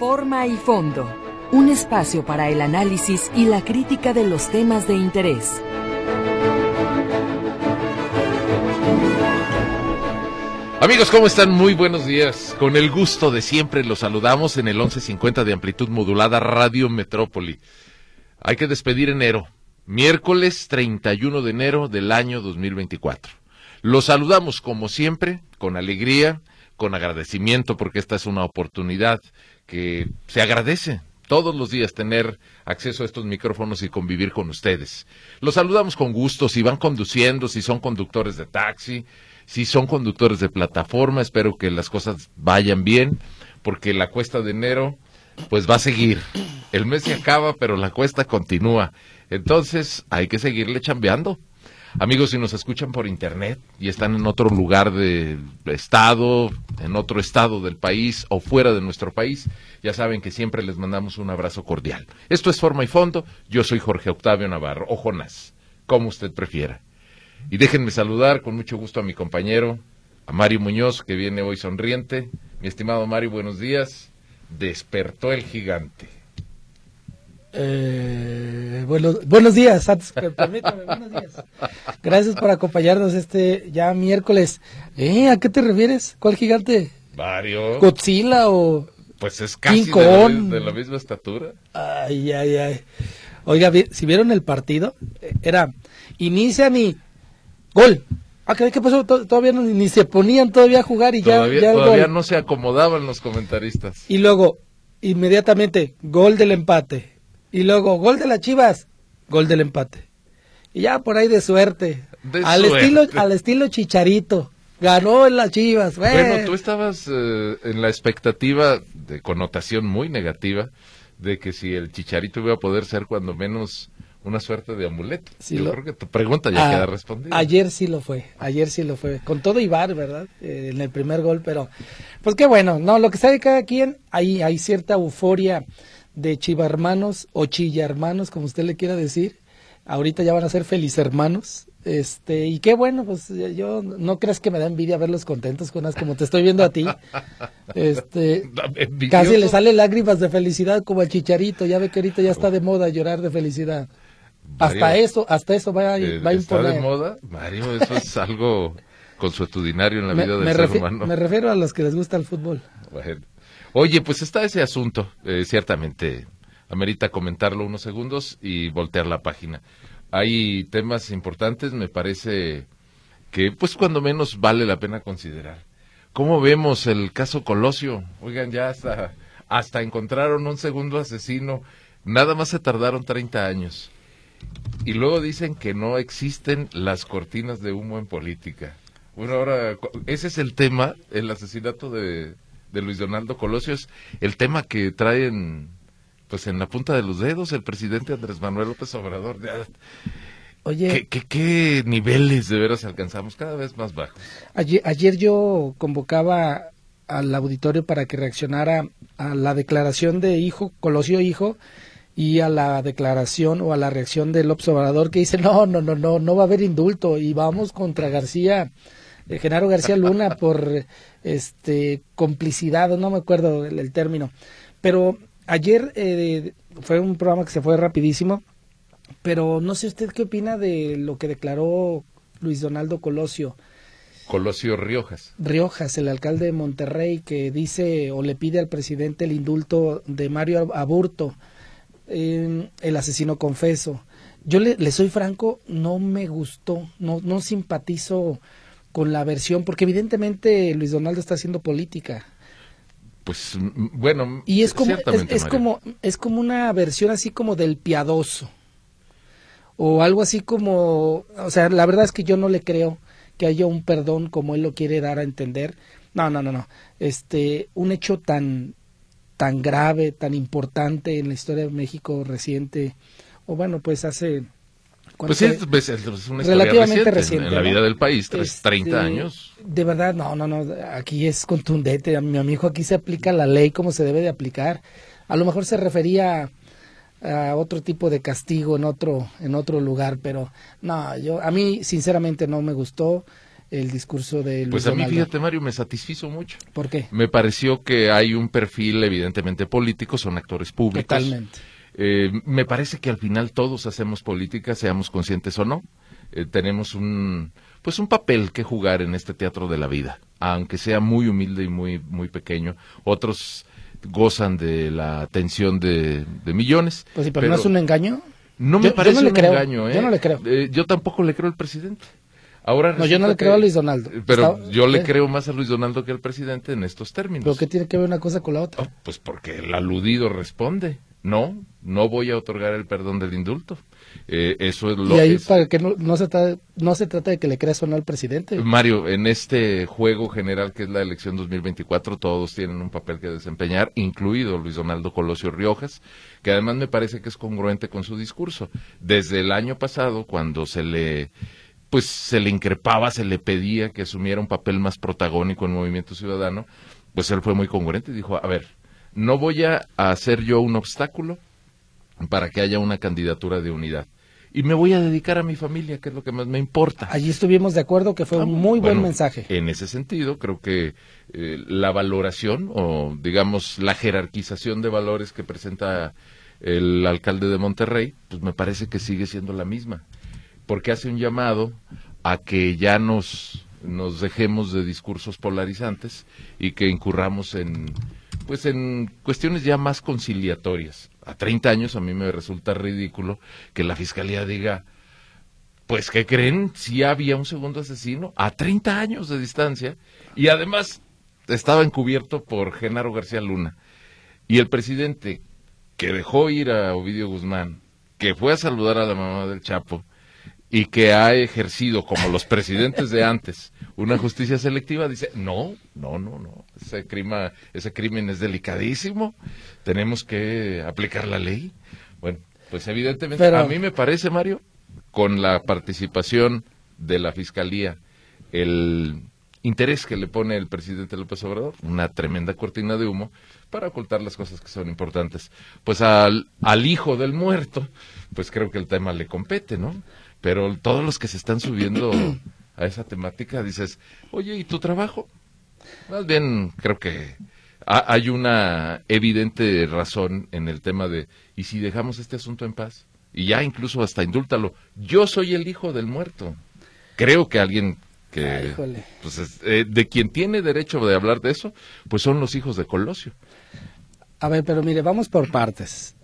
Forma y fondo. Un espacio para el análisis y la crítica de los temas de interés. Amigos, ¿cómo están? Muy buenos días. Con el gusto de siempre los saludamos en el 1150 de amplitud modulada Radio Metrópoli. Hay que despedir enero, miércoles 31 de enero del año 2024. Los saludamos como siempre, con alegría, con agradecimiento, porque esta es una oportunidad que se agradece todos los días tener acceso a estos micrófonos y convivir con ustedes. Los saludamos con gusto, si van conduciendo, si son conductores de taxi, si son conductores de plataforma, espero que las cosas vayan bien, porque la cuesta de enero pues va a seguir. El mes se acaba, pero la cuesta continúa. Entonces hay que seguirle chambeando. Amigos, si nos escuchan por internet y están en otro lugar del estado, en otro estado del país o fuera de nuestro país, ya saben que siempre les mandamos un abrazo cordial. Esto es Forma y Fondo. Yo soy Jorge Octavio Navarro, o Jonás, como usted prefiera. Y déjenme saludar con mucho gusto a mi compañero, a Mario Muñoz, que viene hoy sonriente. Mi estimado Mario, buenos días. Despertó el gigante. Eh, buenos, buenos días, antes que permítame, buenos días. Gracias por acompañarnos este ya miércoles. ¿Eh? ¿A qué te refieres? ¿Cuál gigante? Mario. ¿Godzilla o Pues es casi King de la, de misma estatura. Ay, ay, ay. Oiga, si vieron el partido, era inician y gol. Ah, ¿qué pasó? To- Todavía no- ni se ponían todavía a jugar y ya, todavía ya el todavía gol. no se acomodaban los comentaristas. Y luego, inmediatamente, gol del empate. Y luego, gol de las Chivas, gol del empate. Y ya por ahí de suerte. De al suerte. estilo al estilo Chicharito. Ganó en las Chivas. Bueno, tú estabas eh, en la expectativa de connotación muy negativa de que si el chicharito iba a poder ser cuando menos una suerte de amuleto. Sí, Yo lo- creo que tu pregunta ya Ah, queda respondida. Ayer sí lo fue, ayer sí lo fue. Con todo Ibar, ¿verdad? Eh, en el primer gol, pero pues qué bueno, no, lo que sabe cada quien, ahí hay cierta euforia de chiva hermanos o chilla hermanos, como usted le quiera decir. Ahorita ya van a ser feliz hermanos. Este, y qué bueno, pues yo no creas que me da envidia verlos contentos con como te estoy viendo a ti. Este, casi le sale lágrimas de felicidad como al chicharito, ya ve que ahorita ya está de moda llorar de felicidad. Hasta eso, hasta eso va, a- eh, va a ¿Está imponer. de moda? Mario, eso es algo consuetudinario en la Me, vida del me ser humano. me refiero a los que les gusta el fútbol. Bueno. Oye, pues está ese asunto. eh, ciertamente amerita comentarlo unos segundos y voltear la página. Hay temas importantes, me parece que pues cuando menos vale la pena considerar. ¿Cómo vemos el caso Colosio? Oigan, ya hasta, hasta encontraron un segundo asesino. Nada más se tardaron 30 años. Y luego dicen que no existen las cortinas de humo en política. Bueno, ahora, ese es el tema, el asesinato de, de Luis Donaldo Colosio, es el tema que traen pues en la punta de los dedos el presidente Andrés Manuel López Obrador. Oye, ¿Qué, qué, qué niveles de veras alcanzamos? Cada vez más bajos. ayer, ayer yo convocaba al auditorio para que reaccionara a la declaración de hijo, Colosio hijo, y a la declaración o a la reacción del López Obrador que dice, no, no, no, no, no va a haber indulto y vamos contra García, Genaro García Luna por este complicidad, no me acuerdo el, el término. Pero ayer eh, fue un programa que se fue rapidísimo, pero no sé usted qué opina de lo que declaró Luis Donaldo Colosio. Colosio Riojas. Riojas, el alcalde de Monterrey, que dice o le pide al presidente el indulto de Mario Aburto, eh, el asesino confeso. Yo le, le soy franco, no me gustó, no, no simpatizo con la versión, porque evidentemente Luis Donaldo está haciendo política. Pues mm, bueno, Y es como, es, como, es como una versión así como del piadoso. O algo así como, o sea, la verdad es que yo no le creo que haya un perdón como él lo quiere dar a entender. No, no, no, no. Este, un hecho tan, tan grave, tan importante en la historia de México reciente, o bueno, pues hace... ¿cuánto Pues sí, fue? es, una relativamente reciente, reciente, en la ¿no? vida del país, tres- Este, 30 años. De verdad, no, no, no, aquí es contundente. A mi amigo aquí se aplica la ley como se debe de aplicar. A lo mejor se refería a otro tipo de castigo en otro en otro lugar, pero no, yo a mí sinceramente no me gustó. el discurso de Luis Pues a mí, Donaldo. fíjate, Mario, me satisfizo mucho. ¿Por qué? Me pareció que hay un perfil evidentemente político, son actores públicos. Totalmente. Eh, me parece que al final todos hacemos política, seamos conscientes o no. Eh, tenemos un pues un papel que jugar en este teatro de la vida, aunque sea muy humilde y muy muy pequeño. Otros gozan de la atención de, de millones. Pues sí, pero, no es un engaño. No me Yo- yo parece no un creo, engaño, ¿eh? yo no le creo. Eh, yo tampoco le creo al presidente. Ahora No, yo no le creo que- a Luis Donaldo. Pero Está- yo le ¿eh? creo más a Luis Donaldo que al presidente en estos términos. ¿Pero qué tiene que ver una cosa con la otra? Oh, pues porque el aludido responde. No, no voy a otorgar el perdón del indulto. Eh, eso es lo y ahí es- para que no, no se trata, no se trata de que le creas o no al presidente. Mario, en este juego general que es la elección 2024, todos tienen un papel que desempeñar, incluido Luis Donaldo Colosio Riojas, que además me parece que es congruente con su discurso. Desde el año pasado, cuando se le pues se le increpaba, se le pedía que asumiera un papel más protagónico en Movimiento Ciudadano, pues él fue muy congruente y dijo, a ver, no voy a hacer yo un obstáculo para que haya una candidatura de unidad. Y me voy a dedicar a mi familia, que es lo que más me importa. Allí estuvimos de acuerdo que fue un muy buen mensaje. En ese sentido, creo que eh, la valoración o, digamos, la jerarquización de valores que presenta el alcalde de Monterrey, pues me parece que sigue siendo la misma. Porque hace un llamado a que ya nos, nos dejemos de discursos polarizantes y que incurramos en, pues en cuestiones ya más conciliatorias. A 30 años a mí me resulta ridículo que la fiscalía diga, pues, ¿qué creen? Si había un segundo asesino a 30 años de distancia y además estaba encubierto por Genaro García Luna. Y el presidente que dejó ir a Ovidio Guzmán, que fue a saludar a la mamá del Chapo y que ha ejercido, como los presidentes de antes, una justicia selectiva, dice, no, no, no, no, ese, crima, ese crimen es delicadísimo, tenemos que aplicar la ley. Bueno, pues evidentemente, Pero- a mí me parece, Mario, con la participación de la Fiscalía, el interés que le pone el presidente López Obrador, una tremenda cortina de humo para ocultar las cosas que son importantes. Pues al, al hijo del muerto, pues creo que el tema le compete, ¿no? Pero todos los que se están subiendo a esa temática, dices, oye, ¿y tu trabajo? Más bien, creo que ha- hay una evidente razón en el tema de, ¿y si dejamos este asunto en paz? Y ya incluso hasta indúltalo. Yo soy el hijo del muerto. Creo que alguien que, Ay, híjole. pues, es- eh, de quien tiene derecho de hablar de eso, pues son los hijos de Colosio. A ver, pero mire, vamos por partes.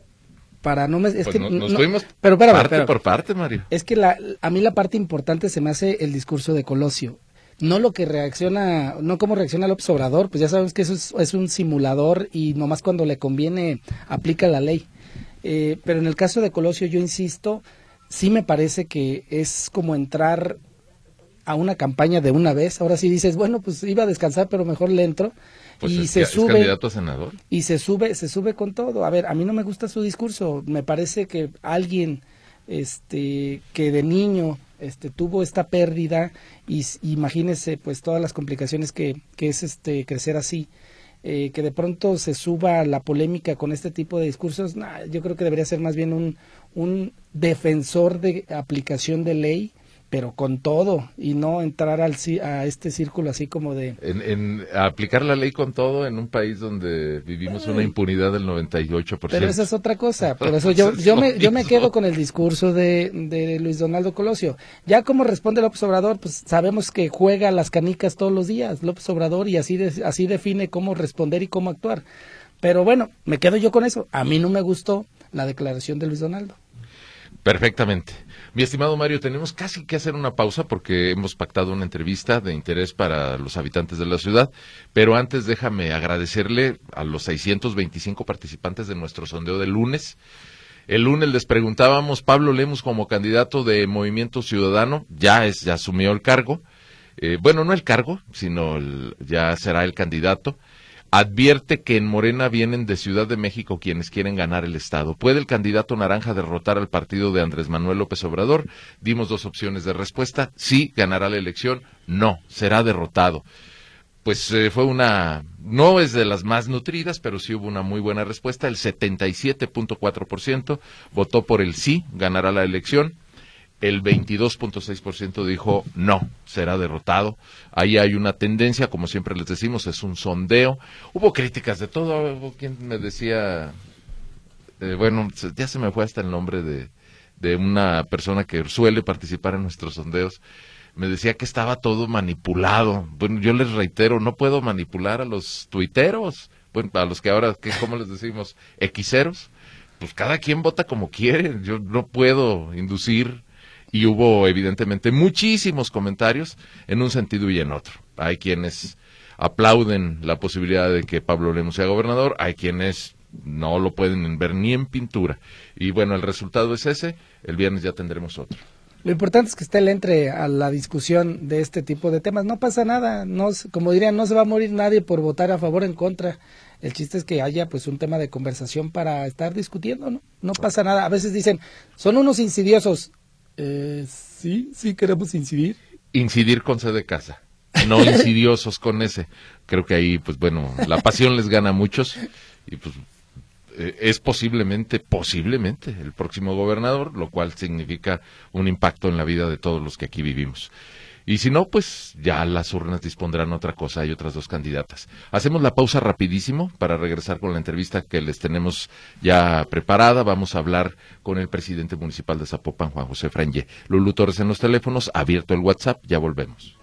Para no me, es Pues que no- no- nos fuimos pero espérame, parte espérame. por parte, Mario. Es que la, a mí la parte importante se me hace el discurso de Colosio. No lo que reacciona, no cómo reacciona López Obrador, pues ya sabemos que eso es, es un simulador y nomás cuando le conviene aplica la ley. Eh, pero en el caso de Colosio, yo insisto, sí me parece que es como entrar a una campaña de una vez. Ahora sí dices, bueno, pues iba a descansar, pero mejor le entro. Pues y es, se es sube candidato a senador. y se sube se sube con todo a ver a mí no me gusta su discurso me parece que alguien este que de niño este tuvo esta pérdida y imagínese pues todas las complicaciones que, que es este crecer así eh, que de pronto se suba la polémica con este tipo de discursos nah, yo creo que debería ser más bien un un defensor de aplicación de ley pero con todo y no entrar al a este círculo así como de En, en aplicar la ley con todo en un país donde vivimos una impunidad del 98%. Pero esa es otra cosa. Por eso yo, yo, me, yo me quedo con el discurso de, de Luis Donaldo Colosio. Ya como responde López Obrador, pues sabemos que juega las canicas todos los días, López Obrador, y así, de- así define cómo responder y cómo actuar. Pero bueno, me quedo yo con eso. A mí no me gustó la declaración de Luis Donaldo. Perfectamente. Mi estimado Mario, tenemos casi que hacer una pausa porque hemos pactado una entrevista de interés para los habitantes de la ciudad, pero antes déjame agradecerle a los 625 participantes de nuestro sondeo del lunes. El lunes les preguntábamos, Pablo Lemos como candidato de Movimiento Ciudadano, ya es, ya asumió el cargo. Eh, bueno, no el cargo, sino el- ya será el candidato. Advierte que en Morena vienen de Ciudad de México quienes quieren ganar el Estado. ¿Puede el candidato naranja derrotar al partido de Andrés Manuel López Obrador? Dimos dos opciones de respuesta. Sí, ganará la elección. No, será derrotado. Pues eh, fue una, no es de las más nutridas, pero sí hubo una muy buena respuesta. El 77.4% votó por el sí, ganará la elección. El 22.6% dijo no, será derrotado. Ahí hay una tendencia, como siempre les decimos, es un sondeo. Hubo críticas de todo. Hubo quien me decía, eh, bueno, ya se me fue hasta el nombre de, de una persona que suele participar en nuestros sondeos. Me decía que estaba todo manipulado. Bueno, yo les reitero, no puedo manipular a los tuiteros, bueno, a los que ahora, ¿cómo les decimos? Equiseros. Pues cada quien vota como quiere. Yo no puedo inducir y hubo evidentemente muchísimos comentarios en un sentido y en otro. Hay quienes aplauden la posibilidad de que Pablo Lemus sea gobernador, hay quienes no lo pueden ver ni en pintura. Y bueno, el resultado es ese, el viernes ya tendremos otro. Lo importante es que esté el entre a la discusión de este tipo de temas. No pasa nada, no, como dirían, no se va a morir nadie por votar a favor o en contra. El chiste es que haya pues un tema de conversación para estar discutiendo, ¿no? No pasa nada. A veces dicen, son unos insidiosos. Eh, sí, sí queremos incidir. Incidir con C de casa, no insidiosos con ese. Creo que ahí, pues bueno, la pasión les gana a muchos y pues eh, es posiblemente, posiblemente el próximo gobernador, lo cual significa un impacto en la vida de todos los que aquí vivimos. Y si no, pues ya las urnas dispondrán otra cosa. Hay otras dos candidatas. Hacemos la pausa rapidísimo para regresar con la entrevista que les tenemos ya preparada. Vamos a hablar con el presidente municipal de Zapopan, Juan José Franje. Lulu Torres en los teléfonos, abierto el WhatsApp, ya volvemos.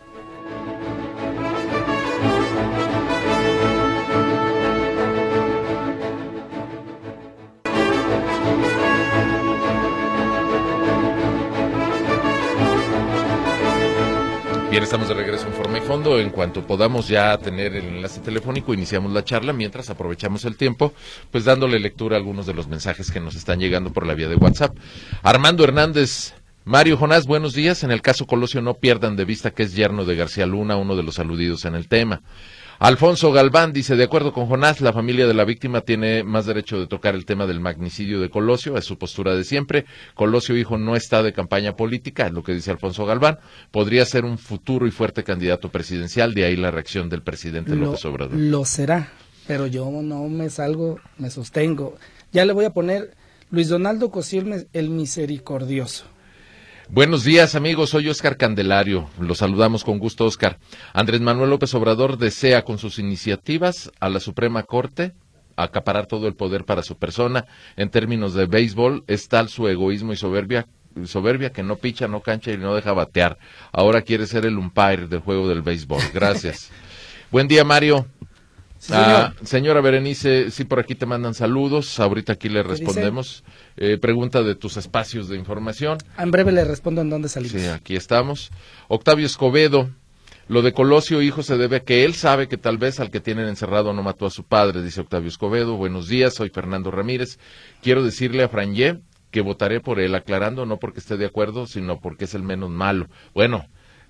Bien, estamos de regreso en forma y fondo. En cuanto podamos ya tener el enlace telefónico, iniciamos la charla. Mientras aprovechamos el tiempo, pues dándole lectura a algunos de los mensajes que nos están llegando por la vía de WhatsApp. Armando Hernández, Mario Jonás, buenos días. En el caso Colosio, no pierdan de vista que es yerno de García Luna, uno de los aludidos en el tema. Alfonso Galván dice, de acuerdo con Jonás, la familia de la víctima tiene más derecho de tocar el tema del magnicidio de Colosio, es su postura de siempre. Colosio, hijo, no está de campaña política, es lo que dice Alfonso Galván. Podría ser un futuro y fuerte candidato presidencial, de ahí la reacción del presidente López Obrador. Lo será, pero yo no me salgo, me sostengo. Ya le voy a poner Luis Donaldo Cosiel, el misericordioso. Buenos días amigos, soy Oscar Candelario. Los saludamos con gusto, Oscar. Andrés Manuel López Obrador desea con sus iniciativas a la Suprema Corte acaparar todo el poder para su persona. En términos de béisbol, es tal su egoísmo y soberbia, soberbia que no picha, no cancha y no deja batear. Ahora quiere ser el umpire del juego del béisbol. Gracias. Buen día, Mario. Ah, señora Berenice, sí, por aquí te mandan saludos. Ahorita aquí le respondemos. Eh, pregunta de tus espacios de información. En breve le respondo en dónde salimos. Sí, aquí estamos. Octavio Escobedo. Lo de Colosio, hijo, se debe a que él sabe que tal vez al que tienen encerrado no mató a su padre, dice Octavio Escobedo. Buenos días, soy Fernando Ramírez. Quiero decirle a Franje que votaré por él, aclarando no porque esté de acuerdo, sino porque es el menos malo. Bueno,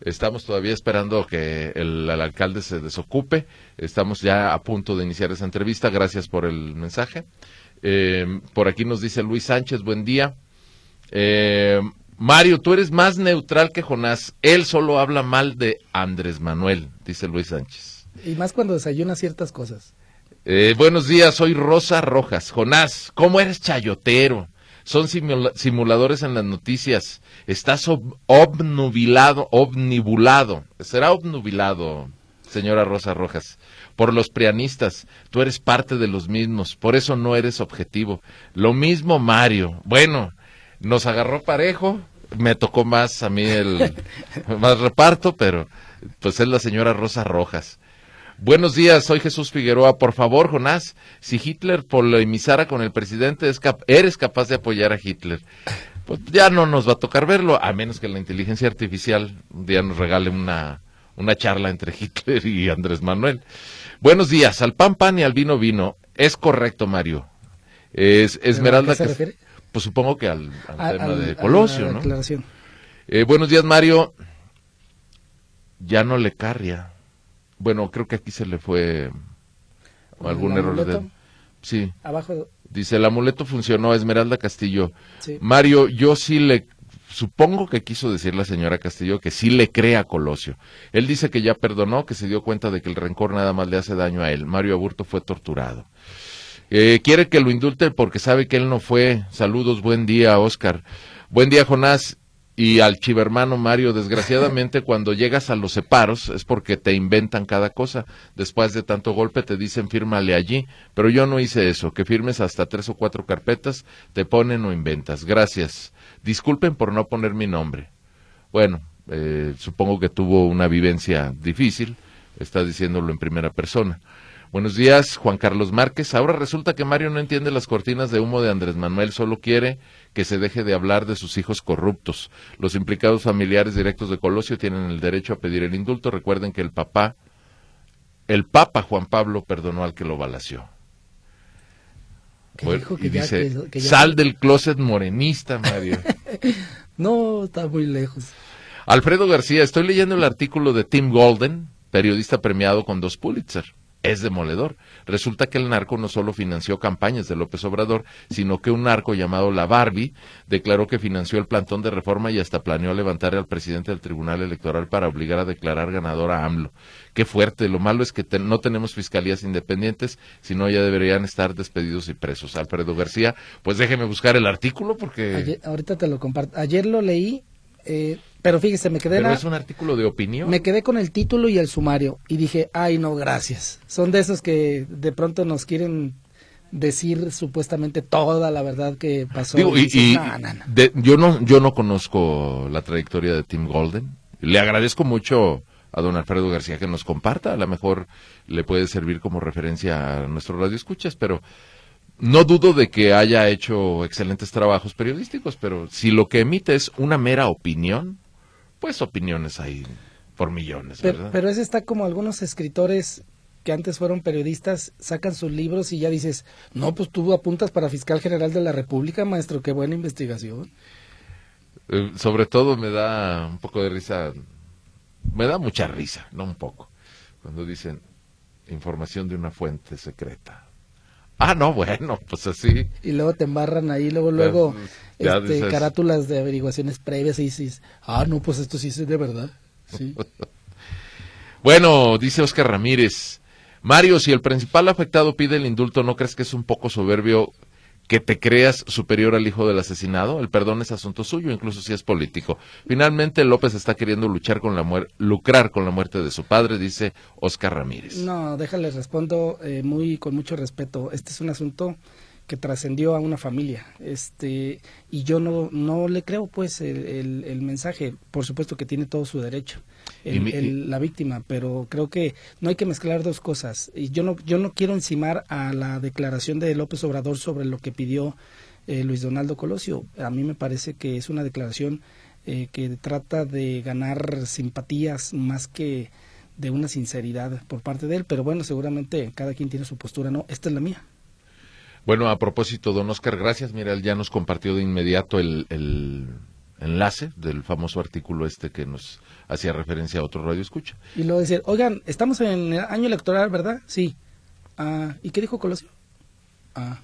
Estamos todavía esperando que el, alcalde se desocupe. Estamos ya a punto de iniciar esa entrevista. Gracias por el mensaje. Eh, por aquí nos dice Luis Sánchez, buen día. Eh, Mario, tú eres más neutral que Jonás. Él solo habla mal de Andrés Manuel, dice Luis Sánchez. Y más cuando desayuna ciertas cosas. Eh, buenos días, soy Rosa Rojas. Jonás, ¿cómo eres chayotero? Son simuladores en las noticias. Estás obnubilado, obnibulado. Será obnubilado, señora Rosa Rojas, por los prianistas. Tú eres parte de los mismos, por eso no eres objetivo. Lo mismo Mario. Bueno, nos agarró parejo, me tocó más a mí el más reparto, pero pues es la señora Rosa Rojas. Buenos días, soy Jesús Figueroa. Por favor, Jonás, si Hitler polemizara con el presidente, eres capaz de apoyar a Hitler. Pues ya no nos va a tocar verlo, a menos que la inteligencia artificial un día nos regale una, una charla entre Hitler y Andrés Manuel. Buenos días, al pan pan y al vino vino. Es correcto, Mario. Es Esmeralda. ¿A qué se refiere? Pues supongo que al, tema de Colosio, ¿no? Eh, buenos días, Mario. Ya no le carria. Bueno, creo que aquí se le fue algún error de... Sí. Abajo. Dice, el amuleto funcionó, Esmeralda Castillo. Mario, yo sí le... Supongo que quiso decir la señora Castillo que sí le cree a Colosio. Él dice que ya perdonó, que se dio cuenta de que el rencor nada más le hace daño a él. Mario Aburto fue torturado. Eh, quiere que lo indulte porque sabe que él no fue. Saludos, buen día, Oscar. Buen día, Jonás. Y al chivermano Mario, desgraciadamente, cuando llegas a los separos es porque te inventan cada cosa. Después de tanto golpe te dicen fírmale allí, pero yo no hice eso, que firmes hasta tres o cuatro carpetas, te ponen o inventas. Gracias. Disculpen por no poner mi nombre. Bueno, eh, supongo que tuvo una vivencia difícil, está diciéndolo en primera persona. Buenos días, Juan Carlos Márquez. Ahora resulta que Mario no entiende las cortinas de humo de Andrés Manuel, solo quiere que se deje de hablar de sus hijos corruptos. Los implicados familiares directos de Colosio tienen el derecho a pedir el indulto. Recuerden que el papá, el Papa Juan Pablo perdonó al que lo balació. y dice, sal del closet morenista, Mario. no, está muy lejos. Alfredo García, estoy leyendo el artículo de Tim Golden, periodista premiado con dos Pulitzer es demoledor. Resulta que el narco no solo financió campañas de López Obrador, sino que un narco llamado La Barbie declaró que financió el plantón de reforma y hasta planeó levantar al presidente del Tribunal Electoral para obligar a declarar ganador a AMLO. Qué fuerte. Lo malo es que no tenemos fiscalías independientes, sino ya deberían estar despedidos y presos. Alfredo García, pues déjeme buscar el artículo porque... ahorita te lo comparto. Ayer lo leí. Eh, pero fíjese, me quedé... Pero es un artículo de opinión. Me quedé con el título y el sumario y dije, ay no, gracias. Son de esos que de pronto nos quieren decir supuestamente toda la verdad que pasó. y, yo no yo no conozco la trayectoria de Tim Golden. Le agradezco mucho a don Alfredo García que nos comparta. A lo mejor le puede servir como referencia a nuestro radio escuchas, pero no dudo de que haya hecho excelentes trabajos periodísticos, pero si lo que emite es una mera opinión, pues opiniones hay por millones, ¿verdad? Pero, ese está como algunos escritores que antes fueron periodistas, sacan sus libros y ya dices, no, pues tú apuntas para fiscal general de la República, maestro, qué buena investigación. Eh, sobre todo me da un poco de risa, me da mucha risa, no un poco, cuando dicen información de una fuente secreta. Ah, no, bueno, pues así. Y luego te embarran ahí, luego, luego, este, carátulas de averiguaciones previas y dices, ah, no, pues esto sí es de verdad. Sí. bueno, dice Oscar Ramírez. Mario, si el principal afectado pide el indulto, ¿no crees que es un poco soberbio que te creas superior al hijo del asesinado. El perdón es asunto suyo, incluso si es político. Finalmente, López está queriendo luchar con la lucrar con la muerte de su padre, dice Oscar Ramírez. No, déjale respondo eh, muy con mucho respeto. Este es un asunto que trascendió a una familia. Este, y yo no, no le creo pues el, el, mensaje. Por supuesto que tiene todo su derecho la víctima, pero creo que no hay que mezclar dos cosas. Y yo no, yo no quiero encimar a la declaración de López Obrador sobre lo que pidió eh, Luis Donaldo Colosio. A mí me parece que es una declaración eh, que trata de ganar simpatías más que de una sinceridad por parte de él, pero bueno, seguramente cada quien tiene su postura, ¿no? Esta es la mía. Bueno, a propósito, don Oscar, gracias. Mira, él ya nos compartió de inmediato el, el enlace del famoso artículo este que nos hacía referencia a otro radio escucha. Y luego decir, oigan, estamos en el año electoral, ¿verdad? Sí. Ah, ¿Y qué dijo Colosio? Ah.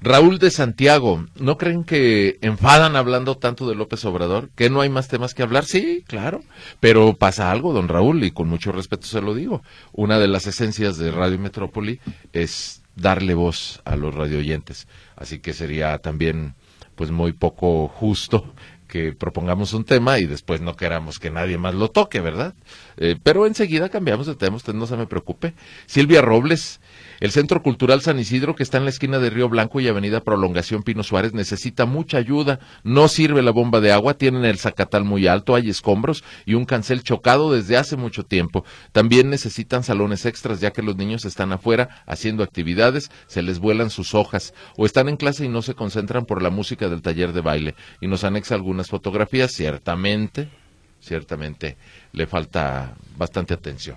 Raúl de Santiago, ¿no creen que enfadan hablando tanto de López Obrador? ¿Que no hay más temas que hablar? Sí, claro. Pero pasa algo, don Raúl, y con mucho respeto se lo digo. Una de las esencias de Radio Metrópoli es darle voz a los radioyentes. Así que sería también pues muy poco justo que propongamos un tema y después no queramos que nadie más lo toque, ¿verdad? Eh, pero enseguida cambiamos de tema, usted no se me preocupe. Silvia Robles, el Centro Cultural San Isidro, que está en la esquina de Río Blanco y Avenida Prolongación Pino Suárez, necesita mucha ayuda. No sirve la bomba de agua, tienen el zacatal muy alto, hay escombros y un cancel chocado desde hace mucho tiempo. También necesitan salones extras, ya que los niños están afuera haciendo actividades, se les vuelan sus hojas, o están en clase y no se concentran por la música del taller de baile. Y nos anexa algunas fotografías, ciertamente, ciertamente le falta bastante atención.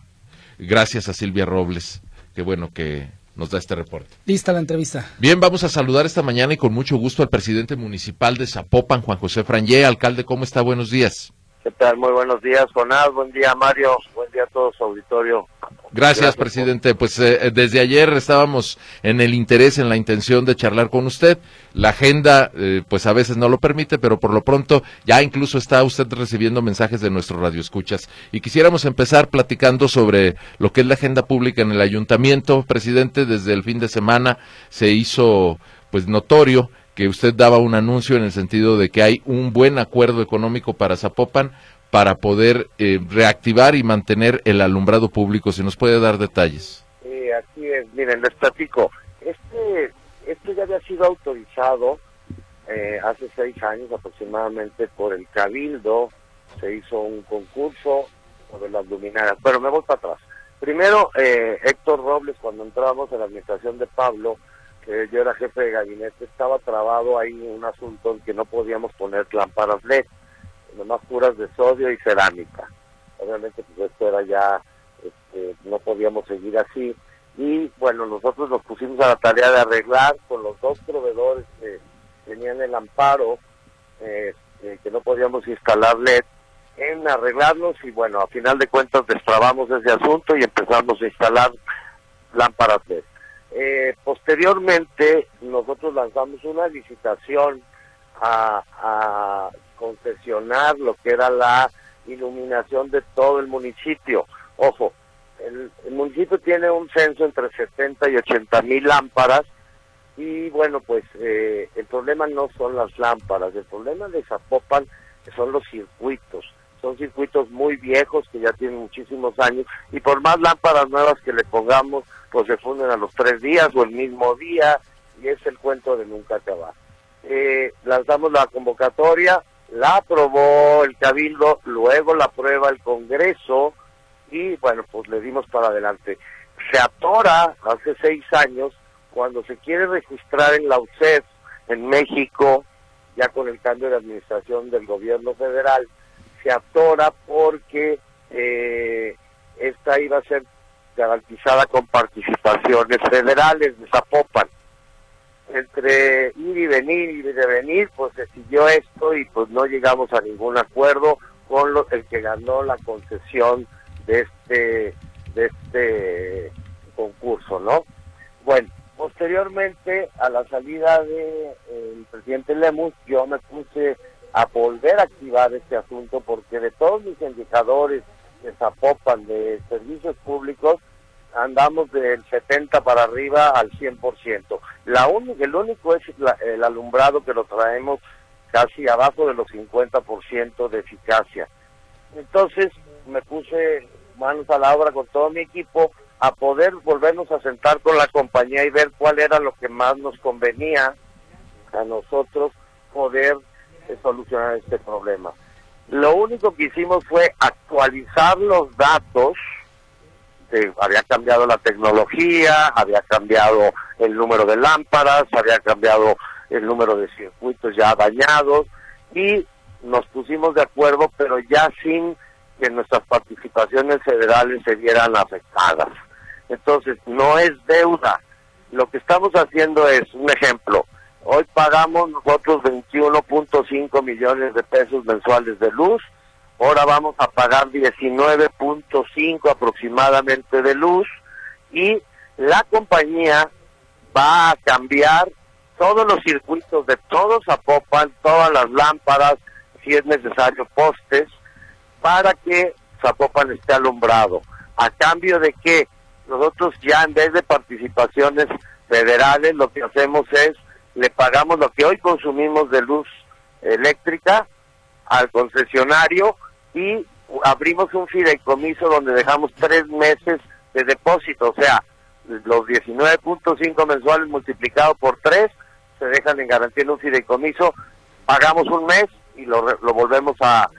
Gracias a Silvia Robles qué bueno que nos da este reporte. Lista la entrevista. Bien, vamos a saludar esta mañana y con mucho gusto al presidente municipal de Zapopan, Juan José Frangé. Alcalde, ¿cómo está? Buenos días. ¿Qué tal? Muy buenos días, Jonás. Buen día, Mario. Buen día a todo su auditorio. Gracias, presidente. Pues eh, desde ayer estábamos en el interés, en la intención de charlar con usted. La agenda, eh, pues a veces no lo permite, pero por lo pronto ya incluso está usted recibiendo mensajes de nuestro radio escuchas. Y quisiéramos empezar platicando sobre lo que es la agenda pública en el ayuntamiento. Presidente, desde el fin de semana se hizo pues notorio que usted daba un anuncio en el sentido de que hay un buen acuerdo económico para Zapopan para poder eh, reactivar y mantener el alumbrado público. Si nos puede dar detalles. Sí, así es. Miren, les platico. Este, esto ya había sido autorizado eh, hace seis años aproximadamente por el Cabildo. Se hizo un concurso sobre las luminarias. Pero me voy para atrás. Primero, eh, Héctor Robles, cuando entramos en la administración de Pablo, que yo era jefe de gabinete, estaba trabado ahí un asunto en que no podíamos poner lámparas LED, nomás puras de sodio y cerámica. Obviamente, pues esto era ya, este, no podíamos seguir así. Y bueno, nosotros nos pusimos a la tarea de arreglar con los dos proveedores que tenían el amparo, este, que no podíamos instalar LED, en arreglarlos y bueno, a final de cuentas destrabamos ese asunto y empezamos a instalar lámparas LED. Eh, posteriormente nosotros lanzamos una licitación a, a concesionar lo que era la iluminación de todo el municipio. Ojo, el, municipio tiene un censo entre 70 y 80 mil lámparas y bueno, pues eh, el problema no son las lámparas, el problema de Zapopan son los circuitos son circuitos muy viejos que ya tienen muchísimos años y por más lámparas nuevas que le pongamos, pues se funden a los tres días o el mismo día y es el cuento de nunca acabar. Eh, lanzamos la convocatoria, la aprobó el Cabildo, luego la aprueba el Congreso y bueno, pues le dimos para adelante. Se atora hace seis años cuando se quiere registrar en la UCEF en México, ya con el cambio de administración del gobierno federal, se atora porque eh, esta iba a ser garantizada con participaciones federales de Zapopan. Entre ir y venir y venir, pues se siguió esto y pues no llegamos a ningún acuerdo con lo, el que ganó la concesión de este de este concurso, ¿no? Bueno, posteriormente a la salida del de, presidente Lemus, yo me puse a volver a activar este asunto porque de todos mis indicadores de Zapopan de servicios públicos andamos del 70 para arriba al 100%. La única, el único es el alumbrado que lo traemos casi abajo de los 50% de eficacia. Entonces me puse manos a la obra con todo mi equipo a poder volvernos a sentar con la compañía y ver cuál era lo que más nos convenía a nosotros poder solucionar este problema. Lo único que hicimos fue actualizar los datos, había cambiado la tecnología, había cambiado el número de lámparas, había cambiado el número de circuitos ya dañados y nos pusimos de acuerdo, pero ya sin que nuestras participaciones federales se vieran afectadas. Entonces, no es deuda. Lo que estamos haciendo es, un ejemplo, Hoy pagamos nosotros 21.5 millones de pesos mensuales de luz. Ahora vamos a pagar 19.5 aproximadamente de luz y la compañía va a cambiar todos los circuitos de todos Zapopan, todas las lámparas, si es necesario postes, para que Zapopan esté alumbrado. A cambio de que nosotros ya en vez de participaciones federales lo que hacemos es le pagamos lo que hoy consumimos de luz eléctrica al concesionario y abrimos un fideicomiso donde dejamos tres meses de depósito, o sea, los 19.5 mensuales multiplicado por tres se dejan en garantía en un fideicomiso, pagamos un mes y lo, lo volvemos a,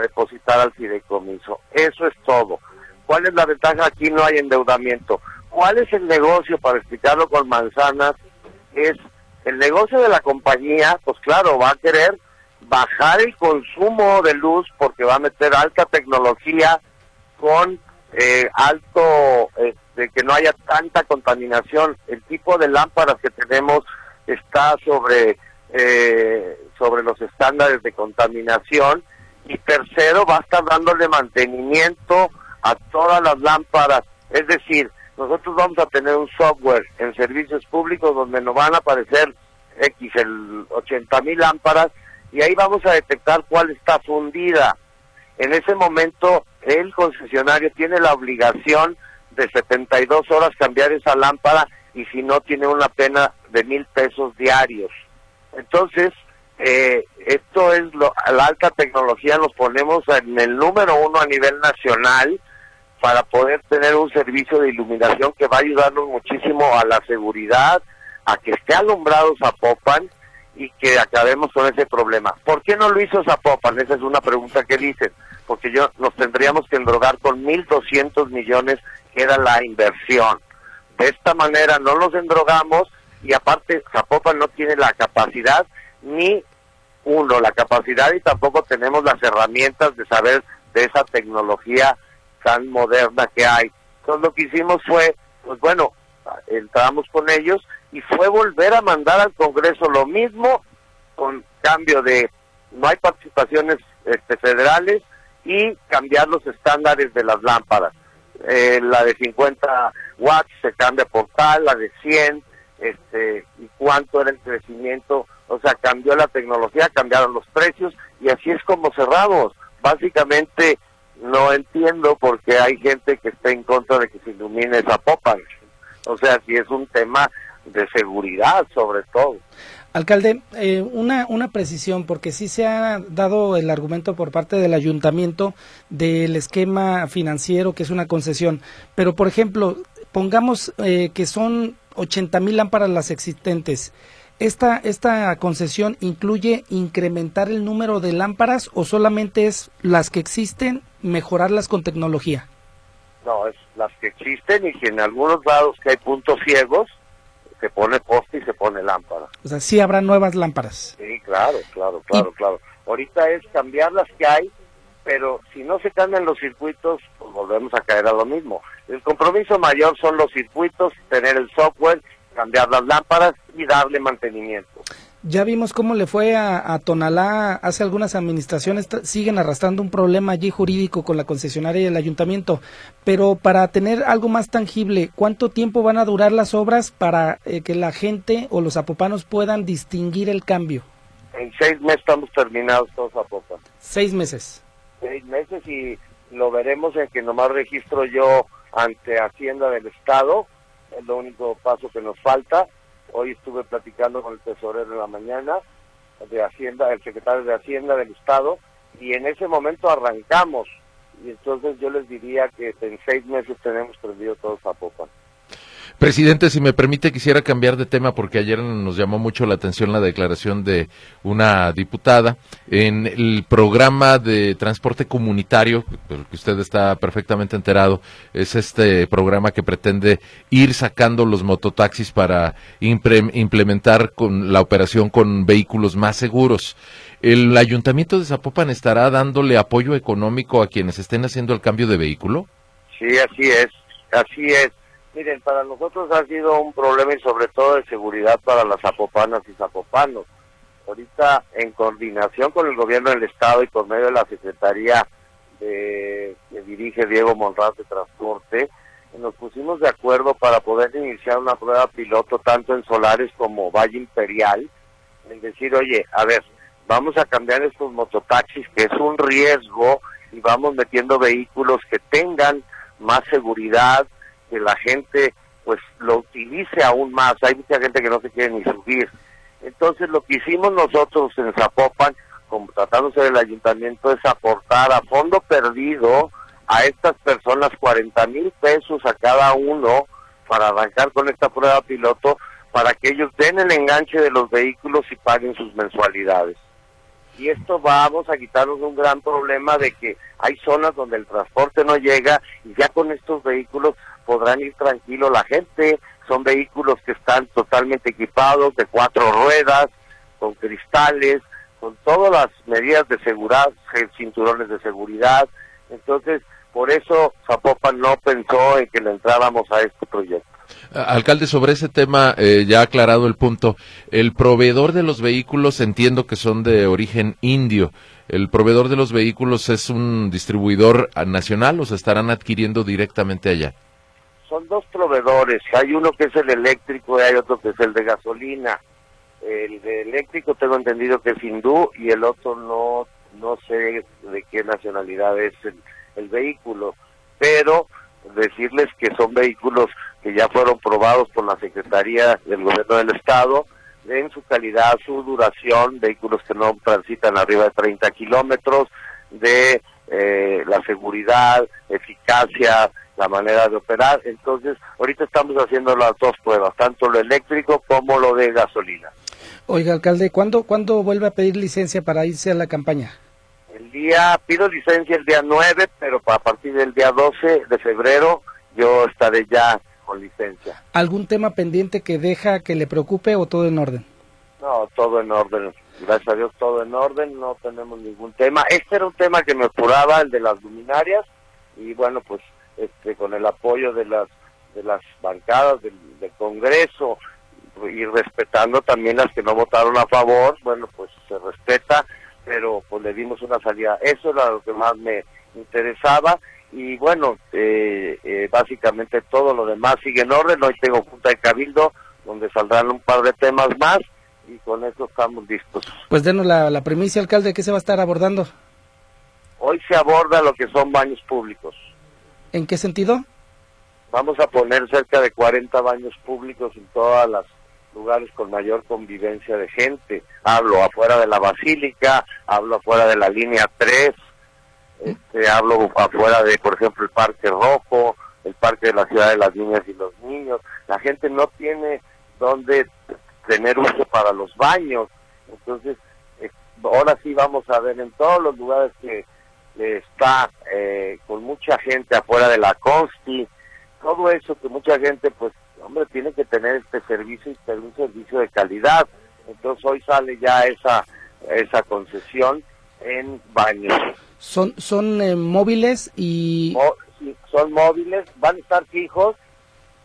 depositar al fideicomiso. Eso es todo. ¿Cuál es la ventaja? Aquí no hay endeudamiento. ¿Cuál es el negocio, para explicarlo con manzanas? Es el negocio de la compañía, pues claro, va a querer bajar el consumo de luz porque va a meter alta tecnología con eh, alto, este, que no haya tanta contaminación. El tipo de lámparas que tenemos está sobre, eh, sobre los estándares de contaminación y tercero va a estar dándole mantenimiento a todas las lámparas. Es decir, nosotros vamos a tener un software en servicios públicos donde nos van a aparecer X, el 80 mil lámparas, y ahí vamos a detectar cuál está fundida. En ese momento, el concesionario tiene la obligación de 72 horas cambiar esa lámpara y si no, tiene una pena de mil pesos diarios. Entonces, eh, esto es lo, la alta tecnología, nos ponemos en el número uno a nivel nacional para poder tener un servicio de iluminación que va a ayudarnos muchísimo a la seguridad, a que esté alumbrado Zapopan y que acabemos con ese problema. ¿Por qué no lo hizo Zapopan? Esa es una pregunta que dicen. Porque yo nos tendríamos que endrogar con 1.200 millones, que era la inversión. De esta manera no los endrogamos y aparte Zapopan no tiene la capacidad ni uno la capacidad y tampoco tenemos las herramientas de saber de esa tecnología tan moderna que hay. Entonces lo que hicimos fue, pues bueno, entramos con ellos y fue volver a mandar al Congreso lo mismo con cambio de no hay participaciones este, federales y cambiar los estándares de las lámparas. Eh, la de 50 watts se cambia por tal, la de 100, este, y cuánto era el crecimiento, o sea, cambió la tecnología, cambiaron los precios y así es como cerramos. Básicamente no entiendo por qué hay gente que está en contra de que se ilumine Zapopan. O sea, si es un tema de seguridad sobre todo. Alcalde, eh, una, una precisión, porque sí se ha dado el argumento por parte del ayuntamiento del esquema financiero, que es una concesión, pero por ejemplo, pongamos eh, que son 80 mil lámparas las existentes. ¿Esta, ¿Esta concesión incluye incrementar el número de lámparas o solamente es las que existen, mejorarlas con tecnología? No, es las que existen y que en algunos lados que hay puntos ciegos, se pone poste y se pone lámpara. O sea, sí habrá nuevas lámparas. Sí, claro, claro, claro, claro. Ahorita es cambiar las que hay, pero si no se cambian los circuitos, pues volvemos a caer a lo mismo. El compromiso mayor son los circuitos, tener el software, cambiar las lámparas y darle mantenimiento. Ya vimos cómo le fue a, Tonalá hace algunas administraciones, siguen arrastrando un problema allí jurídico con la concesionaria y el ayuntamiento, pero para tener algo más tangible, ¿cuánto tiempo van a durar las obras para eh, que la gente o los apopanos puedan distinguir el cambio? En seis meses estamos terminados todos Apopan. Seis meses. Seis meses y lo veremos en que nomás registro yo ante Hacienda del Estado, es lo único paso que nos falta Hoy estuve platicando con el tesorero en la mañana de Hacienda, el secretario de Hacienda del Estado, y en ese momento arrancamos. Y entonces yo les diría que en seis meses tenemos perdido todos Zapopan. Presidente, si me permite, quisiera cambiar de tema porque ayer nos llamó mucho la atención la declaración de una diputada en el programa de transporte comunitario, que usted está perfectamente enterado, es este programa que pretende ir sacando los mototaxis para implementar con la operación con vehículos más seguros. ¿El ayuntamiento de Zapopan estará dándole apoyo económico a quienes estén haciendo el cambio de vehículo? Sí, así es, así es Miren, para nosotros ha sido un problema y sobre todo de seguridad para las zapopanas y zapopanos. Ahorita, en coordinación con el gobierno del Estado y por medio de la Secretaría de, que dirige Diego Monraz de Transporte, nos pusimos de acuerdo para poder iniciar una prueba piloto tanto en Solares como Valle Imperial, en decir, oye, a ver, vamos a cambiar estos mototaxis que es un riesgo y vamos metiendo vehículos que tengan más seguridad, que la gente pues lo utilice aún más. Hay mucha gente que no se quiere ni subir. Entonces lo que hicimos nosotros en Zapopan, como tratándose del ayuntamiento, es aportar a fondo perdido a estas personas 40 mil pesos a cada uno para arrancar con esta prueba piloto para que ellos den el enganche de los vehículos y paguen sus mensualidades. Y esto vamos a quitarnos un gran problema de que hay zonas donde el transporte no llega y ya con estos vehículos podrán ir tranquilo la gente. Son vehículos que están totalmente equipados, de cuatro ruedas, con cristales, con todas las medidas de seguridad, cinturones de seguridad. Entonces, por eso Zapopan no pensó en que le entráramos a este proyecto. Alcalde, sobre ese tema, eh, ya aclarado el punto, el proveedor de los vehículos entiendo que son de origen indio. ¿El proveedor de los vehículos es un distribuidor nacional o se estarán adquiriendo directamente allá? Son dos proveedores, hay uno que es el eléctrico y hay otro que es el de gasolina. El de eléctrico tengo entendido que es hindú y el otro no no sé de qué nacionalidad es el, el vehículo, pero decirles que son vehículos que ya fueron probados por la Secretaría del Gobierno del Estado, en su calidad, su duración, vehículos que no transitan arriba de 30 kilómetros, de eh, la seguridad, eficacia, la manera de operar. Entonces, ahorita estamos haciendo las dos pruebas, tanto lo eléctrico como lo de gasolina. Oiga, alcalde, ¿cuándo, ¿cuándo vuelve a pedir licencia para irse a la campaña? El día, pido licencia el día 9, pero a partir del día 12 de febrero yo estaré ya con licencia. ¿Algún tema pendiente que deja que le preocupe o todo en orden? No, todo en orden. Gracias a Dios todo en orden, no tenemos ningún tema. Este era un tema que me apuraba, el de las luminarias, y bueno, pues este, con el apoyo de las de las bancadas del, Congreso y respetando también las que no votaron a favor, bueno, pues se respeta, pero pues le dimos una salida. Eso era lo que más me interesaba y bueno, eh, eh, básicamente todo lo demás sigue en orden. Hoy tengo junta de cabildo donde saldrán un par de temas más y con eso estamos listos. Pues denos la, la premisa, alcalde, ¿qué se va a estar abordando? Hoy se aborda lo que son baños públicos. ¿En qué sentido? Vamos a poner cerca de 40 baños públicos en todos los lugares con mayor convivencia de gente. Hablo afuera de la basílica, hablo afuera de la línea 3, este, hablo afuera de, por ejemplo, el Parque Rojo, el Parque de la Ciudad de las Niñas y los Niños. La gente no tiene donde tener uso para los baños. Entonces, eh, ahora sí vamos a ver en todos los lugares que está eh, con mucha gente afuera de la Consti, todo eso que mucha gente, pues, hombre, tiene que tener este servicio y ser un servicio de calidad. Entonces hoy sale ya esa esa concesión en baños. Son son eh, móviles y son móviles, van a estar fijos,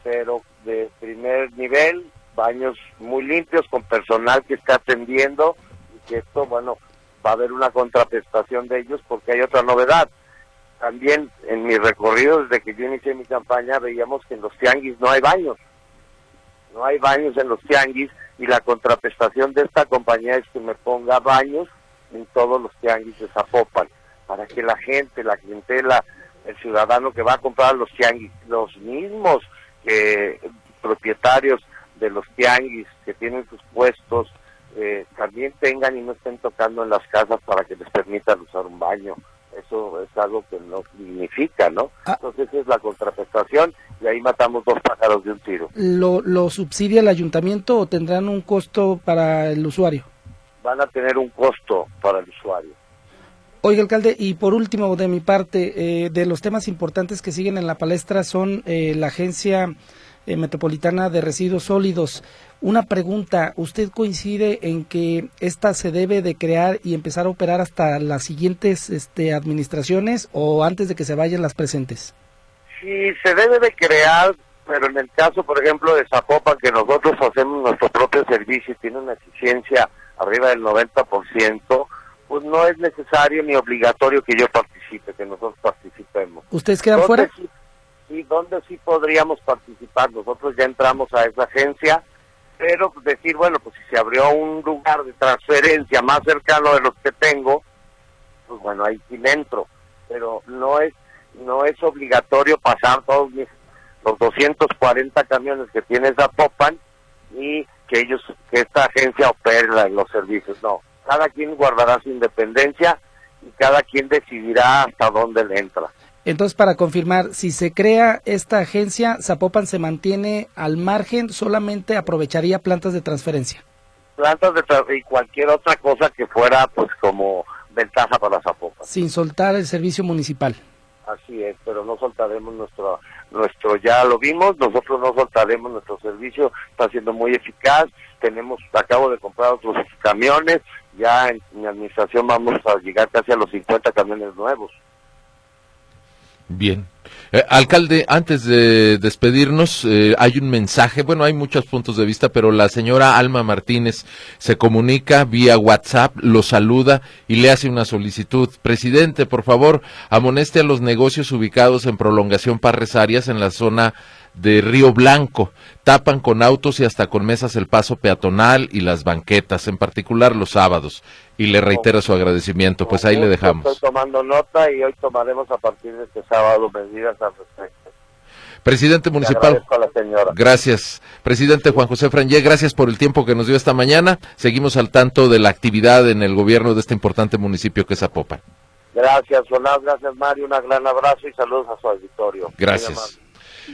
pero de primer nivel, baños muy limpios con personal que está atendiendo y que esto, bueno, va a haber una contraprestación de ellos porque hay otra novedad. También en mi recorrido, desde que yo inicié mi campaña, veíamos que en los tianguis no hay baños. No hay baños en los tianguis y la contraprestación de esta compañía es que me ponga baños en todos los tianguis de Zapopan para que la gente, la clientela, el ciudadano que va a comprar los tianguis, los mismos que propietarios de los tianguis que tienen sus puestos eh, también tengan y no estén tocando en las casas para que les permitan usar un baño. Eso es algo que no significa, ¿no? Ah. Entonces es la contraprestación y ahí matamos dos pájaros de un tiro. ¿Lo, ¿Lo subsidia el ayuntamiento o tendrán un costo para el usuario? Van a tener un costo para el usuario. Oiga, alcalde, y por último, de mi parte, eh, de los temas importantes que siguen en la palestra son eh, la Agencia Metropolitana de Residuos Sólidos. Una pregunta, ¿usted coincide en que esta se debe de crear y empezar a operar hasta las siguientes este, administraciones o antes de que se vayan las presentes? Sí, se debe de crear, pero en el caso, por ejemplo, de Zapopan, que nosotros hacemos nuestro propio servicio y tiene una eficiencia arriba del 90%, pues no es necesario ni obligatorio que yo participe, que nosotros participemos. ¿Ustedes quedan fuera? Sí, ¿dónde sí podríamos participar? Nosotros ya entramos a esa agencia pero pues, decir, bueno, pues si se abrió un lugar de transferencia más cercano de los que tengo, pues bueno, ahí sí entro, pero no es no es obligatorio pasar todos los 240 camiones que tiene Zapopan y que ellos, que esta agencia opere los servicios, no, cada quien guardará su independencia y cada quien decidirá hasta dónde le entra. Entonces, para confirmar, si se crea esta agencia, Zapopan se mantiene al margen, solamente aprovecharía plantas de transferencia. Plantas de y cualquier otra cosa que fuera, pues, como ventaja para Zapopan. Sin soltar el servicio municipal. Así es, pero no soltaremos nuestro, nuestro, ya lo vimos, nosotros no soltaremos nuestro servicio, está siendo muy eficaz, tenemos, acabo de comprar otros camiones, ya en mi administración vamos a llegar casi a los 50 camiones nuevos. Bien. Eh, alcalde, antes de despedirnos, eh, hay un mensaje, bueno, hay muchos puntos de vista, pero la señora Alma Martínez se comunica vía WhatsApp, lo saluda y le hace una solicitud. Presidente, por favor, amoneste a los negocios ubicados en prolongación Parres Arias en la zona de Río Blanco. Tapan con autos y hasta con mesas el paso peatonal y las banquetas, en particular los sábados. Y le reitera su agradecimiento. Pues ahí le dejamos. Estoy tomando nota y hoy tomaremos a partir de este sábado medidas al respecto. Presidente municipal. a la señora. Gracias. Presidente Juan José Frangé, gracias por el tiempo que nos dio esta mañana. Seguimos al tanto de la actividad en el gobierno de este importante municipio que es Zapopan. Gracias, Jonás. Gracias, Mario. Un gran abrazo y saludos a su auditorio. Gracias.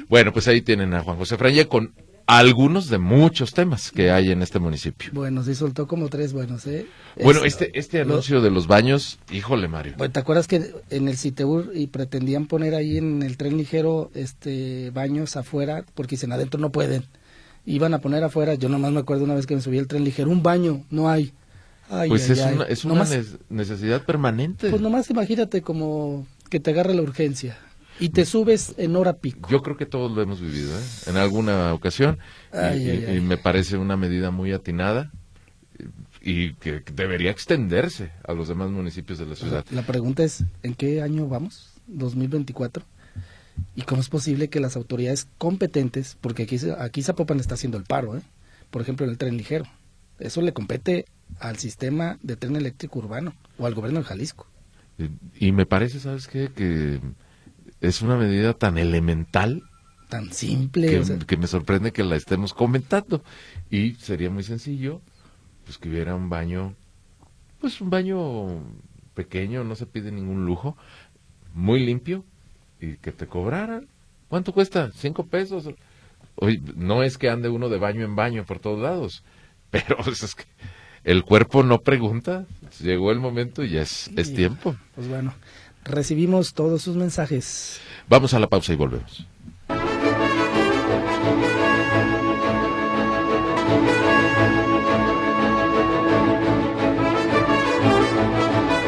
Bueno, pues ahí tienen a Juan José Frangé con algunos de muchos temas que hay en este municipio. Bueno, sí soltó como tres buenos, ¿eh? Bueno, este, este anuncio de los baños, híjole, Mario. Bueno, ¿te acuerdas que en el Citeur y pretendían poner ahí en el tren ligero este baños afuera porque dicen adentro no pueden? Iban a poner afuera, yo nomás me acuerdo una vez que me subí el tren ligero, un baño, no hay. pues es, Una, es una necesidad permanente. Pues nomás imagínate como que te agarre la urgencia y te subes en hora pico. Yo creo que todos lo hemos vivido, ¿eh? En alguna ocasión. y, me parece una medida muy atinada y que debería extenderse a los demás municipios de la ciudad. La pregunta es, ¿en qué año vamos? ¿2024? ¿Y cómo es posible que las autoridades competentes, porque aquí, aquí Zapopan está haciendo el paro, ¿eh? por ejemplo, en el tren ligero, eso le compete al sistema de tren eléctrico urbano o al gobierno de Jalisco. Y, y me parece, ¿sabes qué? Que es una medida tan elemental tan simple que, me sorprende que la estemos comentando. Y sería muy sencillo pues que hubiera un baño pues un baño pequeño no se pide ningún lujo muy limpio y que te cobraran cuánto cuesta cinco pesos no es que ande uno de baño en baño por todos lados pero es que el cuerpo no pregunta. Llegó el momento y ya es, es tiempo. Pues bueno recibimos todos sus mensajes. Vamos a la pausa y volvemos.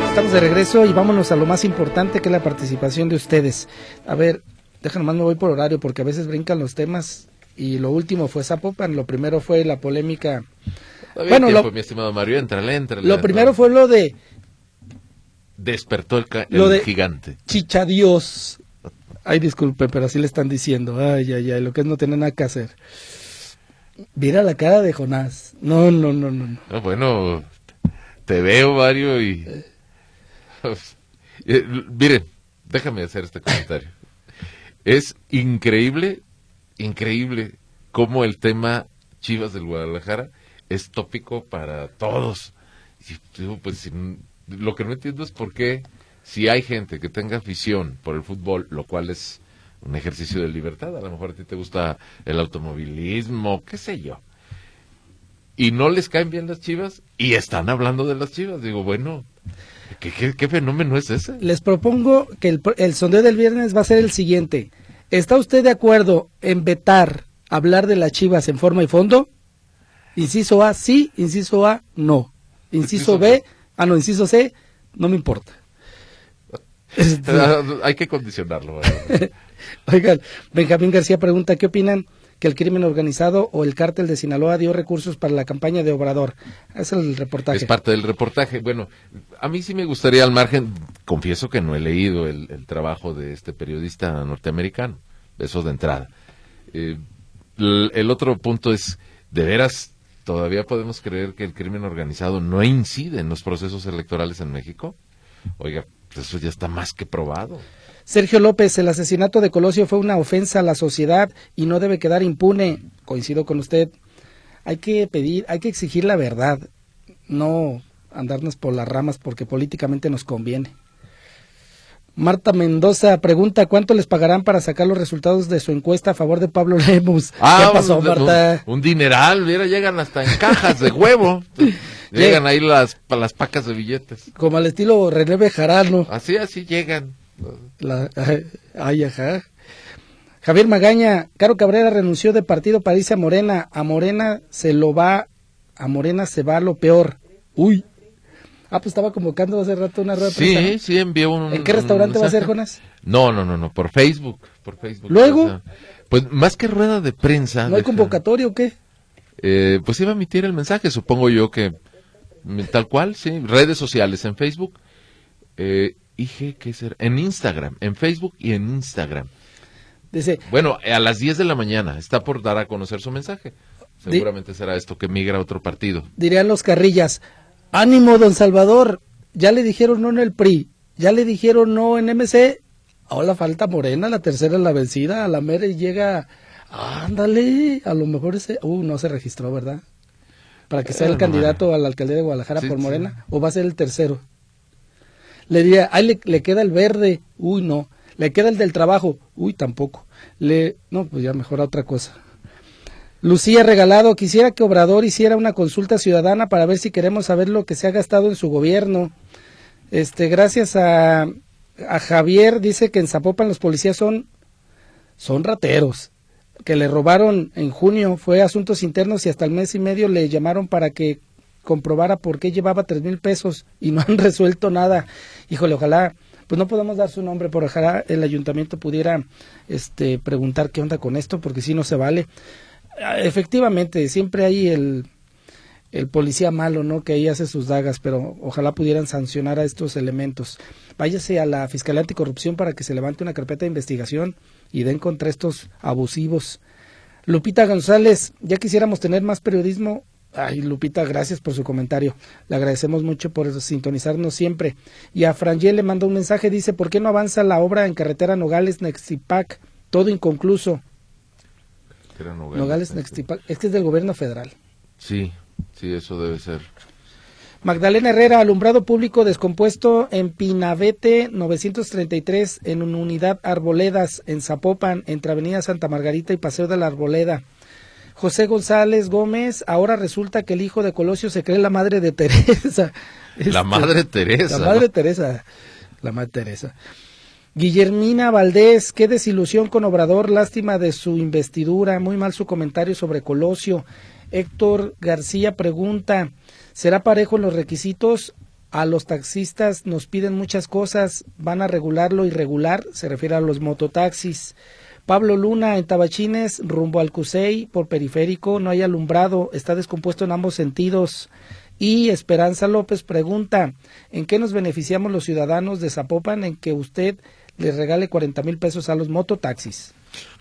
Estamos de regreso y vámonos a lo más importante que es la participación de ustedes. A ver, déjenme más me voy por horario porque a veces brincan los temas y lo último fue Zapopan, lo primero fue la polémica. bueno, lo, mi estimado Mario, entrale, entrale. Lo primero fue lo de despertó el, el gigante. Chicha Dios. Ay, disculpe, pero así le están diciendo. Ay, ay, ay, lo que es no tener nada que hacer. Mira la cara de Jonás. No, no, no, no. no. bueno, te veo, Mario, y... Eh, miren, déjame hacer este comentario. Es increíble, increíble cómo el tema Chivas del Guadalajara es tópico para todos. Y, pues, sin, lo que no entiendo es por qué, si hay gente que tenga afición por el fútbol, lo cual es un ejercicio de libertad, a lo mejor a ti te gusta el automovilismo, qué sé yo, y no les caen bien las chivas y están hablando de las chivas, digo, bueno, ¿qué, qué, fenómeno es ese? Les propongo que el, el sondeo del viernes va a ser el siguiente. ¿Está usted de acuerdo en vetar hablar de las chivas en forma y fondo? Inciso A, sí. Inciso A, no. Inciso B, Ah, no, inciso C, no me importa. Hay que condicionarlo. Oigan, Benjamín García pregunta, ¿qué opinan que el crimen organizado o el cártel de Sinaloa dio recursos para la campaña de Obrador? Es el reportaje. Es parte del reportaje. Bueno, a mí sí me gustaría al margen, confieso que no he leído el, trabajo de este periodista norteamericano, eso de entrada. Eh, el otro punto es, ¿de veras ¿Todavía podemos creer que el crimen organizado no incide en los procesos electorales en México? Oiga, pues eso ya está más que probado. Sergio López, el asesinato de Colosio fue una ofensa a la sociedad y no debe quedar impune. Coincido con usted. Hay que pedir, hay que exigir la verdad, no andarnos por las ramas porque políticamente nos conviene. Marta Mendoza pregunta cuánto les pagarán para sacar los resultados de su encuesta a favor de Pablo Lemus. Ah, ¿Qué pasó, Marta? Un, dineral, mira, llegan hasta en cajas de huevo. llegan ahí las, las pacas de billetes. Como al estilo René Bejarano. Así, así llegan. ay, ajá. Javier Magaña, Caro Cabrera renunció de partido para irse a Morena. A Morena se lo va, a Morena se va lo peor. Uy. Ah, pues estaba convocando hace rato una rueda Sí, sí, envió un... ¿En qué restaurante va a ser, Jonas? No, no, no, no, por Facebook, por Facebook. ¿Luego? pues más que rueda de prensa... ¿No hay convocatoria o qué? Eh, pues iba a emitir el mensaje, supongo yo que tal cual, sí, redes sociales en Facebook, eh, IG, ¿qué será? En Instagram, en Facebook y en Instagram. Dice, bueno, a las 10 de la mañana está por dar a conocer su mensaje. Seguramente será esto que migra a otro partido. Dirían los carrillas, Ánimo, don Salvador. Ya le dijeron no en el PRI, ya le dijeron no en MC. Ahora falta Morena, la tercera la vencida, a la mera y llega, ándale, a lo mejor ese, uh, no se registró, ¿verdad? Para que sea el candidato a la alcaldía de Guadalajara por Morena, o va a ser el tercero. Le diría, ahí le, le, queda el verde, uy, no. Le queda el del trabajo, uy, tampoco. Le, no, pues ya mejora otra cosa. Lucía Regalado, quisiera que Obrador hiciera una consulta ciudadana para ver si queremos saber lo que se ha gastado en su gobierno. Este, gracias a, a Javier, dice que en Zapopan los policías son, son rateros, que le robaron en junio, fue asuntos internos y hasta el mes y medio le llamaron para que comprobara por qué llevaba tres mil pesos y no han resuelto nada. Híjole, ojalá, pues no podemos dar su nombre, pero ojalá el ayuntamiento pudiera este, preguntar qué onda con esto, porque si no se vale. Ah, efectivamente, siempre hay el, el policía malo, ¿no? Que ahí hace sus dagas, pero ojalá pudieran sancionar a estos elementos. Váyase a la Fiscalía Anticorrupción para que se levante una carpeta de investigación y den contra estos abusivos. Lupita González, ya quisiéramos tener más periodismo. Ay, Lupita, gracias por su comentario. Le agradecemos mucho por sintonizarnos siempre. Y a Frangel le mandó un mensaje, dice, ¿por qué no avanza la obra en carretera Nogales-Nexipac? Todo inconcluso. Nogales, Nextipac, es que es del gobierno federal. Sí, sí, eso debe ser. Magdalena Herrera, alumbrado público descompuesto en Pinavete 933 en una unidad Arboledas en Zapopan, entre Avenida Santa Margarita y Paseo de la Arboleda. José González Gómez, ahora resulta que el hijo de Colosio se cree la madre de Teresa. La madre Teresa. La madre Teresa. La madre Teresa. Guillermina Valdés, qué desilusión con Obrador, lástima de su investidura, muy mal su comentario sobre Colosio. Héctor García pregunta, ¿será parejo los requisitos? A los taxistas nos piden muchas cosas, van a regular lo irregular, se refiere a los mototaxis. Pablo Luna en Tabachines, rumbo al Cusey, por periférico, no hay alumbrado, está descompuesto en ambos sentidos. Y Esperanza López pregunta, ¿en qué nos beneficiamos los ciudadanos de Zapopan en que usted le regale 40 mil pesos a los mototaxis.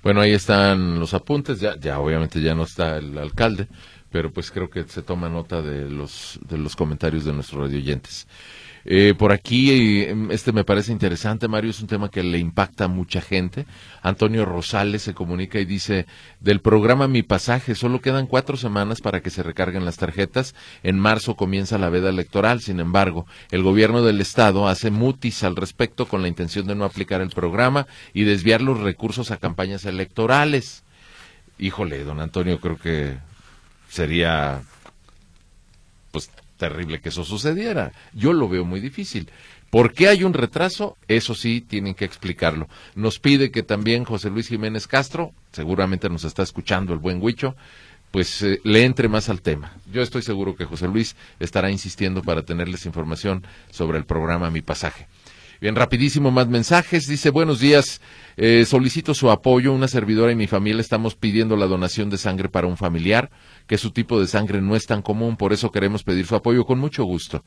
Bueno, ahí están los apuntes, ya, ya obviamente ya no está el alcalde, pero pues creo que se toma nota de los, de los comentarios de nuestros radioyentes. Eh, por aquí, em, este me parece interesante, Mario, es un tema que le impacta a mucha gente. Antonio Rosales se comunica y dice, del programa Mi Pasaje, solo quedan cuatro semanas para que se recarguen las tarjetas. En marzo comienza la veda electoral, sin embargo, el gobierno del Estado hace mutis al respecto con la intención de no aplicar el programa y desviar los recursos a campañas electorales. Híjole, don Antonio, creo que sería pues terrible que eso sucediera. Yo lo veo muy difícil. ¿Por qué hay un retraso? Eso sí, tienen que explicarlo. Nos pide que también José Luis Jiménez Castro, seguramente nos está escuchando el buen Huicho, pues eh, le entre más al tema. Yo estoy seguro que José Luis estará insistiendo para tenerles información sobre el programa Mi Pasaje. Bien, rapidísimo, más mensajes. Dice, buenos días, eh, solicito su apoyo. Una servidora y mi familia estamos pidiendo la donación de sangre para un familiar, que su tipo de sangre no es tan común, por eso queremos pedir su apoyo con mucho gusto.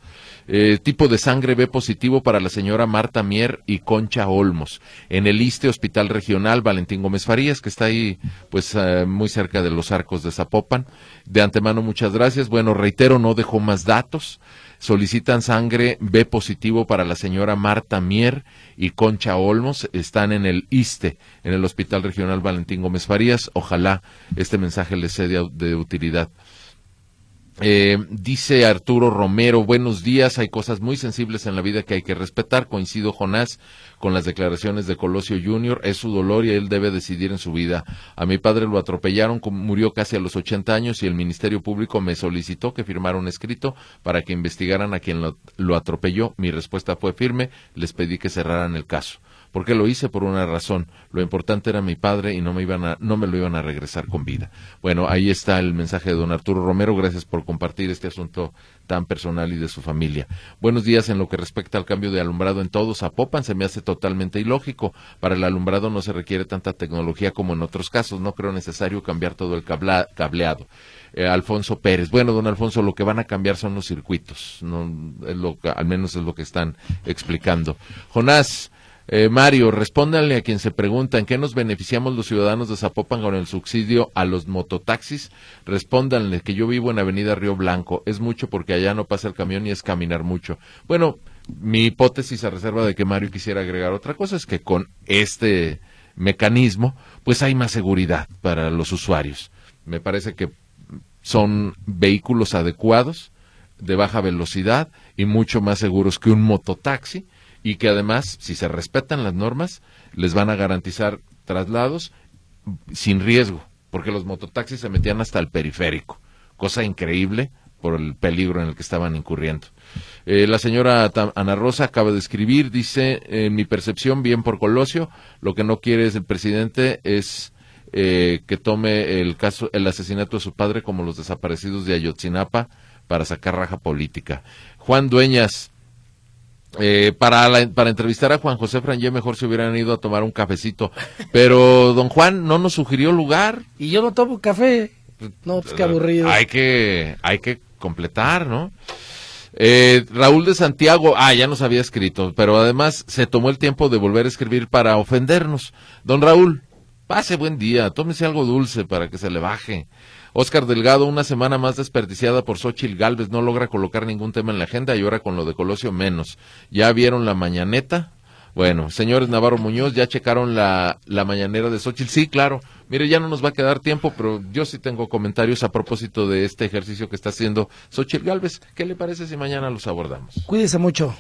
Eh, tipo de sangre B positivo para la señora Marta Mier y Concha Olmos, en el ISTE Hospital Regional Valentín Gómez Farías, que está ahí, pues, eh, muy cerca de los arcos de Zapopan. De antemano, muchas gracias. Bueno, reitero, no dejo más datos solicitan sangre B positivo para la señora Marta Mier y Concha Olmos. Están en el ISTE, en el Hospital Regional Valentín Gómez Farías. Ojalá este mensaje les sea de utilidad. Eh, dice Arturo Romero, buenos días, hay cosas muy sensibles en la vida que hay que respetar. Coincido, Jonás, con las declaraciones de Colosio Jr., es su dolor y él debe decidir en su vida. A mi padre lo atropellaron, murió casi a los 80 años y el Ministerio Público me solicitó que firmara un escrito para que investigaran a quien lo atropelló. Mi respuesta fue firme, les pedí que cerraran el caso porque lo hice por una razón. Lo importante era mi padre y no me, iban a, no me lo iban a regresar con vida. Bueno, ahí está el mensaje de don Arturo Romero. Gracias por compartir este asunto tan personal y de su familia. Buenos días en lo que respecta al cambio de alumbrado en todos. Popan se me hace totalmente ilógico. Para el alumbrado no se requiere tanta tecnología como en otros casos. No creo necesario cambiar todo el cableado. Eh, Alfonso Pérez. Bueno, don Alfonso, lo que van a cambiar son los circuitos. No, es lo al menos es lo que están explicando. Jonás, eh, Mario, respóndanle a quien se pregunta en qué nos beneficiamos los ciudadanos de Zapopan con el subsidio a los mototaxis. Respóndanle que yo vivo en Avenida Río Blanco. Es mucho porque allá no pasa el camión y es caminar mucho. Bueno, mi hipótesis a reserva de que Mario quisiera agregar otra cosa es que con este mecanismo, pues hay más seguridad para los usuarios. Me parece que son vehículos adecuados, de baja velocidad y mucho más seguros que un mototaxi y que además, si se respetan las normas, les van a garantizar traslados sin riesgo, porque los mototaxis se metían hasta el periférico, cosa increíble por el peligro en el que estaban incurriendo. Eh, la señora Ana Rosa acaba de escribir, dice, en mi percepción, bien por Colosio, lo que no quiere es el presidente es eh, que tome el caso, el asesinato de su padre como los desaparecidos de Ayotzinapa para sacar raja política. Juan Dueñas, eh, para, para entrevistar a Juan José Frangé mejor se hubieran ido a tomar un cafecito, pero don Juan no nos sugirió lugar. Y yo no tomo café. No, pues qué aburrido. Hay que, hay que completar, ¿no? Eh, Raúl de Santiago, ah, ya nos había escrito, pero además se tomó el tiempo de volver a escribir para ofendernos. Don Raúl, pase buen día, tómese algo dulce para que se le baje. Oscar Delgado, una semana más desperdiciada por Xochil Galvez, no logra colocar ningún tema en la agenda y ahora con lo de Colosio menos. ¿Ya vieron la mañaneta? Bueno, señores Navarro Muñoz, ¿ya checaron la, la mañanera de Xochitl? Sí, claro. Mire, ya no nos va a quedar tiempo, pero yo sí tengo comentarios a propósito de este ejercicio que está haciendo Xochitl Galvez. ¿Qué le parece si mañana los abordamos? Cuídese mucho.